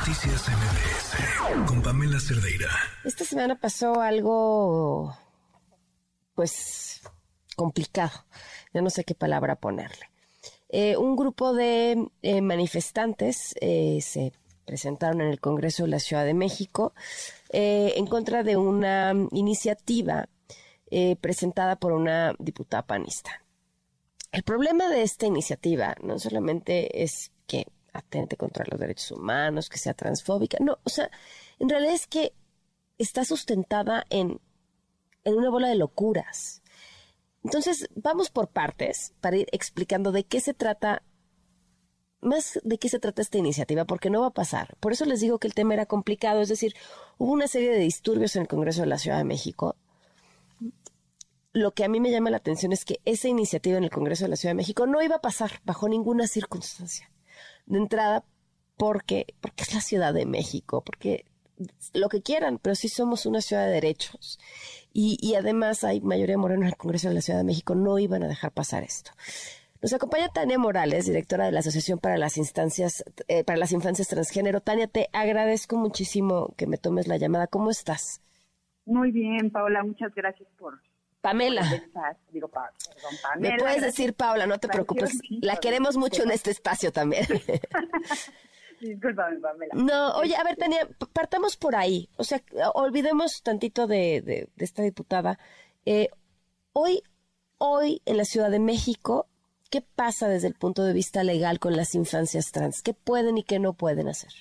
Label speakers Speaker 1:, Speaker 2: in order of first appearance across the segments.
Speaker 1: Noticias MBS con Pamela Cerdeira.
Speaker 2: Esta semana pasó algo, pues, complicado. Ya no sé qué palabra ponerle. Eh, un grupo de eh, manifestantes eh, se presentaron en el Congreso de la Ciudad de México en contra de una iniciativa presentada por una diputada panista. El problema de esta iniciativa no solamente es que atente contra los derechos humanos, que sea transfóbica. No, o sea, en realidad es que está sustentada en, en una bola de locuras. Entonces, vamos por partes para ir explicando de qué se trata, más de qué se trata esta iniciativa, porque no va a pasar. Por eso les digo que el tema era complicado, es decir, hubo una serie de disturbios en el Congreso de la Ciudad de México. Lo que a mí me llama la atención es que esa iniciativa en el Congreso de la Ciudad de México no iba a pasar bajo ninguna circunstancia de entrada porque, porque es la Ciudad de México, porque lo que quieran, pero sí somos una ciudad de derechos. Y, y además hay mayoría morena en el Congreso de la Ciudad de México, no iban a dejar pasar esto. Nos acompaña Tania Morales, directora de la Asociación para las Instancias, eh, para las Infancias Transgénero. Tania, te agradezco muchísimo que me tomes la llamada. ¿Cómo estás?
Speaker 3: Muy bien, Paola, muchas gracias por,
Speaker 2: Pamela. Me puedes decir Paula, no te preocupes. La queremos mucho en este espacio también.
Speaker 3: Disculpame, Pamela.
Speaker 2: No, oye, a ver, este, Tania, partamos por ahí. O sea, olvidemos tantito de, de, esta diputada. Eh, hoy, hoy en la Ciudad de México, ¿qué pasa desde el punto de vista legal con las infancias trans? ¿Qué pueden y qué no pueden hacer?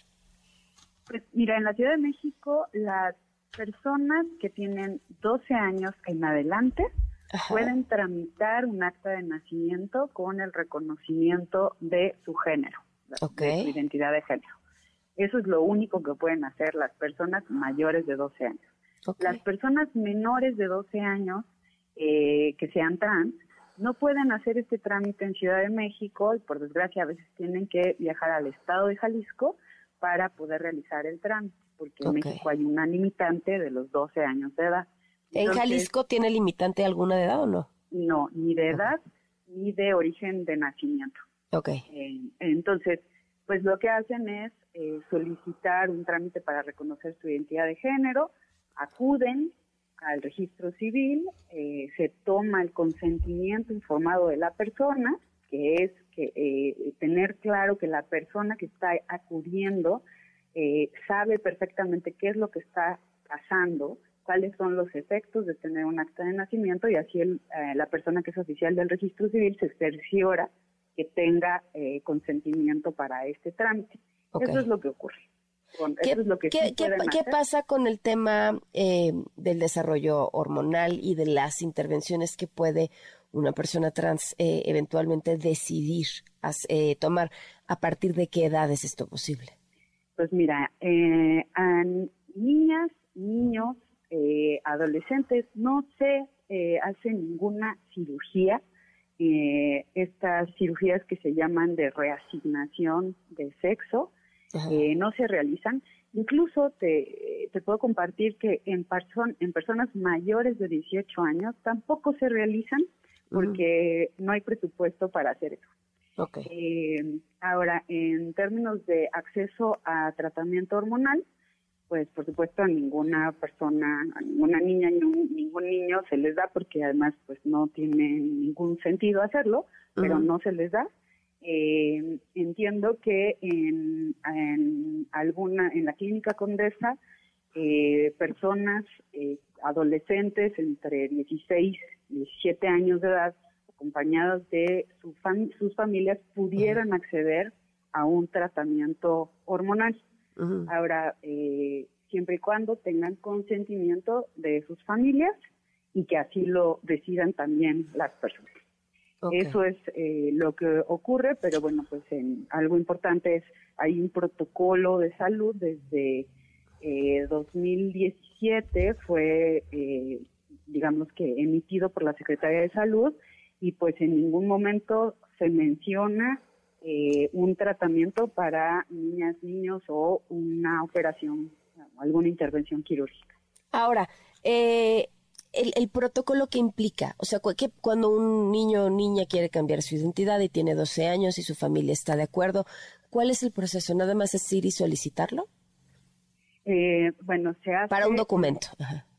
Speaker 3: Pues mira, en la Ciudad de México las personas que tienen 12 años en adelante pueden tramitar un acta de nacimiento con el reconocimiento de su género, de su identidad de género. Eso es lo único que pueden hacer las personas mayores de 12 años. Las personas menores de 12 años eh, que sean trans no pueden hacer este trámite en Ciudad de México y por desgracia a veces tienen que viajar al estado de Jalisco para poder realizar el trámite porque en México hay una limitante de los 12 años de edad.
Speaker 2: ¿En Jalisco tiene limitante alguna de edad o no?
Speaker 3: No, ni de edad ni de origen de nacimiento.
Speaker 2: Ok.
Speaker 3: Eh, entonces, pues lo que hacen es eh, solicitar un trámite para reconocer su identidad de género, acuden al registro civil, eh, se toma el consentimiento informado de la persona, que es que tener claro que la persona que está acudiendo eh, sabe perfectamente qué es lo que está pasando, cuáles son los efectos de tener un acta de nacimiento y así el, eh, la persona que es oficial del registro civil se cerciora que tenga eh, consentimiento para este trámite. Eso es lo que ocurre.
Speaker 2: ¿Qué, es lo que ¿qué, ¿qué, pasa con el tema del desarrollo hormonal y de las intervenciones que puede una persona trans eventualmente decidir tomar? ¿A partir de qué edad es esto posible?
Speaker 3: Pues mira, eh, a niñas, niños, eh, adolescentes no se eh, hace ninguna cirugía. Eh, estas cirugías que se llaman de reasignación de sexo no se realizan. Incluso te, te puedo compartir que en, en personas mayores de 18 años tampoco se realizan porque no hay presupuesto para hacer eso. Eh, ahora, en términos de acceso a tratamiento hormonal, pues por supuesto a ninguna persona, a ninguna niña, ningún, ningún niño se les da porque además pues no tiene ningún sentido hacerlo, pero no se les da. Eh, entiendo que en, en, alguna, en la clínica Condesa, eh, personas, eh, adolescentes entre 16 y 17 años de edad, acompañados de sus familias pudieran acceder a un tratamiento hormonal. Ahora, eh, siempre y cuando tengan consentimiento de sus familias y que así lo decidan también las personas. Eso es eh, lo que ocurre, pero bueno, pues en, algo importante es, hay un protocolo de salud desde eh, 2017, fue, eh, digamos que, emitido por la Secretaría de Salud y pues en ningún momento se menciona eh, un tratamiento para niñas, niños o una operación, alguna intervención quirúrgica.
Speaker 2: Ahora, eh, el, protocolo que implica, o sea, que cuando un niño o niña quiere cambiar su identidad y tiene 12 años y su familia está de acuerdo, ¿Cuál es el proceso? ¿Nada más es ir y solicitarlo?
Speaker 3: Eh, bueno, se hace...
Speaker 2: Para un documento.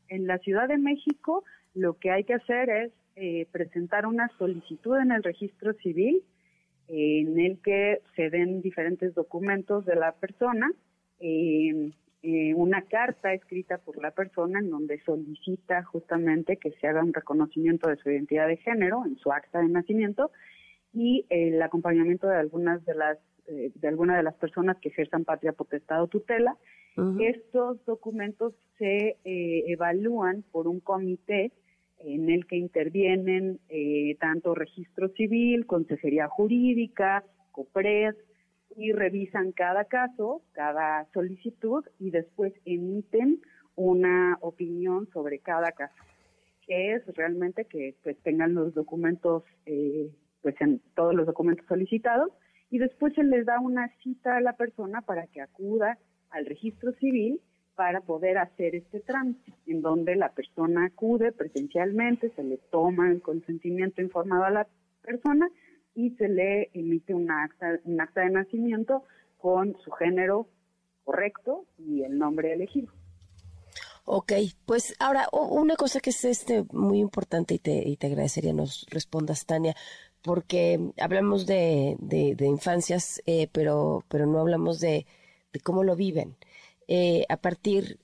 Speaker 3: En la Ciudad de México lo que hay que hacer es eh, presentar una solicitud en el registro civil en el que se den diferentes documentos de la persona, eh, eh, una carta escrita por la persona en donde solicita justamente que se haga un reconocimiento de su identidad de género en su acta de nacimiento y el acompañamiento de algunas de las de alguna de las personas que ejerzan patria potestad o tutela. Estos documentos se evalúan por un comité en el que intervienen eh, tanto registro civil, consejería jurídica, COPRES, y revisan cada caso, cada solicitud y después emiten una opinión sobre cada caso, que es realmente que pues, tengan los documentos, eh, pues en todos los documentos solicitados y después se les da una cita a la persona para que acuda al registro civil para poder hacer este trámite, en donde la persona acude presencialmente, se le toma el consentimiento informado a la persona y se le emite un acta, un acta de nacimiento con su género correcto y el nombre elegido.
Speaker 2: Ok, pues ahora una cosa que es este muy importante y te, y te agradecería nos respondas, Tania, porque hablamos de, de, infancias, eh, pero, pero no hablamos de, de cómo lo viven. Eh, a partir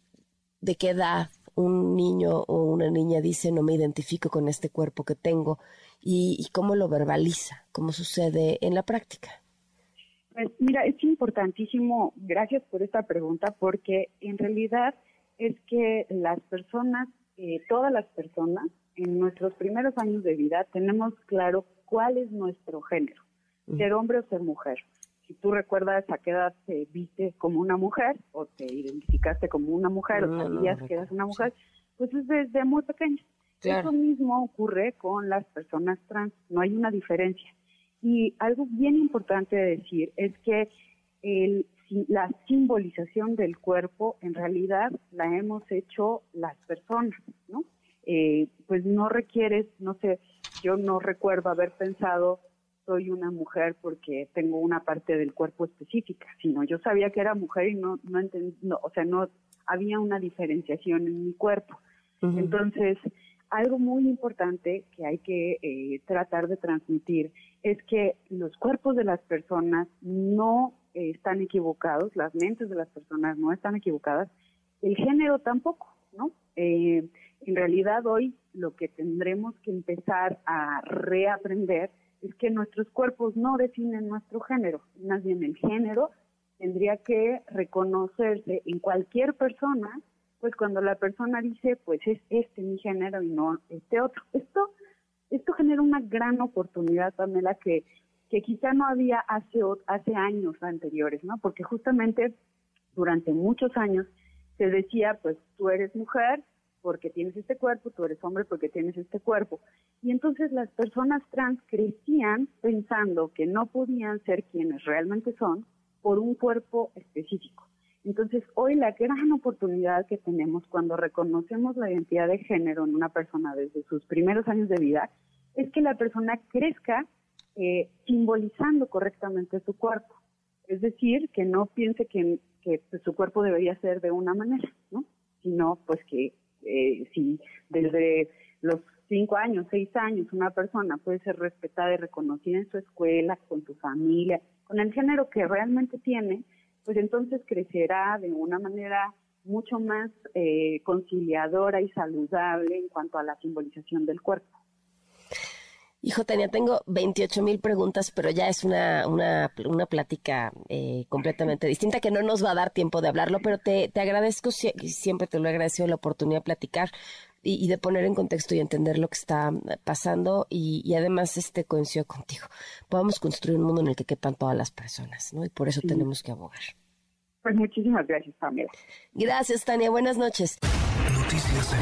Speaker 2: de qué edad un niño o una niña dice no me identifico con este cuerpo que tengo y, cómo lo verbaliza, cómo sucede en la práctica.
Speaker 3: Pues mira, es importantísimo, gracias por esta pregunta, porque en realidad es que las personas, eh, todas las personas, en nuestros primeros años de vida tenemos claro cuál es nuestro género, ser hombre o ser mujer tú recuerdas a qué edad te viste como una mujer o te identificaste como una mujer o sabías que eras una mujer, pues es desde muy pequeño. Eso mismo ocurre con las personas trans, no hay una diferencia. Y algo bien importante de decir es que el, la simbolización del cuerpo en realidad la hemos hecho las personas, ¿no? Eh, pues no requieres, no sé, yo no recuerdo haber pensado soy una mujer porque tengo una parte del cuerpo específica, sino yo sabía que era mujer y no, no entendí, o sea, no había una diferenciación en mi cuerpo. Entonces, algo muy importante que hay que eh, tratar de transmitir es que los cuerpos de las personas no eh, están equivocados, las mentes de las personas no están equivocadas, el género tampoco, ¿no? Eh, en realidad hoy lo que tendremos que empezar a reaprender es que nuestros cuerpos no definen nuestro género, más bien el género tendría que reconocerse en cualquier persona, pues cuando la persona dice, pues es este mi género y no este otro. Esto, esto genera una gran oportunidad, Pamela, que, que quizá no había hace, hace años anteriores, ¿no? Porque justamente durante muchos años se decía, pues tú eres mujer, porque tienes este cuerpo, tú eres hombre porque tienes este cuerpo. Y entonces las personas trans crecían pensando que no podían ser quienes realmente son por un cuerpo específico. Entonces, hoy la gran oportunidad que tenemos cuando reconocemos la identidad de género en una persona desde sus primeros años de vida es que la persona crezca eh, simbolizando correctamente su cuerpo. Es decir, que no piense que, que su cuerpo debería ser de una manera, ¿no? Sino pues que eh, si desde los cinco años, seis años, una persona puede ser respetada y reconocida en su escuela, con su familia, con el género que realmente tiene, pues entonces crecerá de una manera mucho más eh, conciliadora y saludable en cuanto a la simbolización del cuerpo.
Speaker 2: Hijo Tania, tengo 28 mil preguntas, pero ya es una, una, una plática eh, completamente distinta que no nos va a dar tiempo de hablarlo, pero te, te agradezco, siempre te lo he agradecido la oportunidad de platicar y, de poner en contexto y entender lo que está pasando y, además este coincido contigo. Podamos construir un mundo en el que quepan todas las personas, ¿no? Y por eso tenemos que abogar.
Speaker 3: Pues muchísimas gracias, Pamela.
Speaker 2: Gracias, Tania. Buenas noches. Noticias